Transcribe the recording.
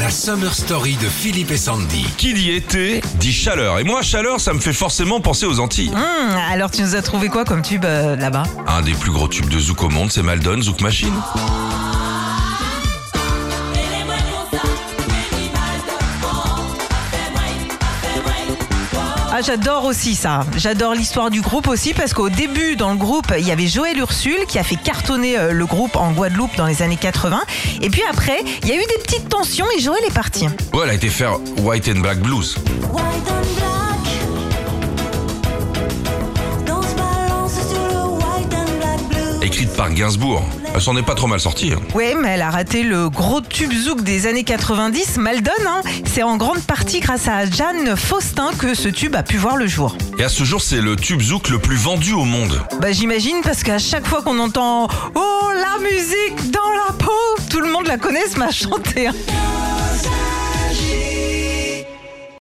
La Summer Story de Philippe et Sandy. Qui dit été dit chaleur. Et moi, chaleur, ça me fait forcément penser aux Antilles. Hum, alors tu nous as trouvé quoi comme tube euh, là-bas? Un des plus gros tubes de Zouk au monde, c'est Maldon Zouk Machine. Ah j'adore aussi ça. J'adore l'histoire du groupe aussi parce qu'au début dans le groupe il y avait Joël Ursule qui a fait cartonner euh, le groupe en Guadeloupe dans les années 80. Et puis après il y a eu des petites tensions et Joël est parti. Ouais, elle a été faire White and Black Blues. White and black. Dans ce balance sur le white and black blue. Écrite par Gainsbourg. Elle s'en est pas trop mal sortie. hein. Ouais mais elle a raté le gros tube zouk des années 90, Maldon. Hein. C'est en grande partie grâce à Jeanne Faustin que ce tube a pu voir le jour. Et à ce jour, c'est le tube Zouk le plus vendu au monde. Bah j'imagine parce qu'à chaque fois qu'on entend Oh la musique dans la peau, tout le monde la connaît, m'a chanté. hein.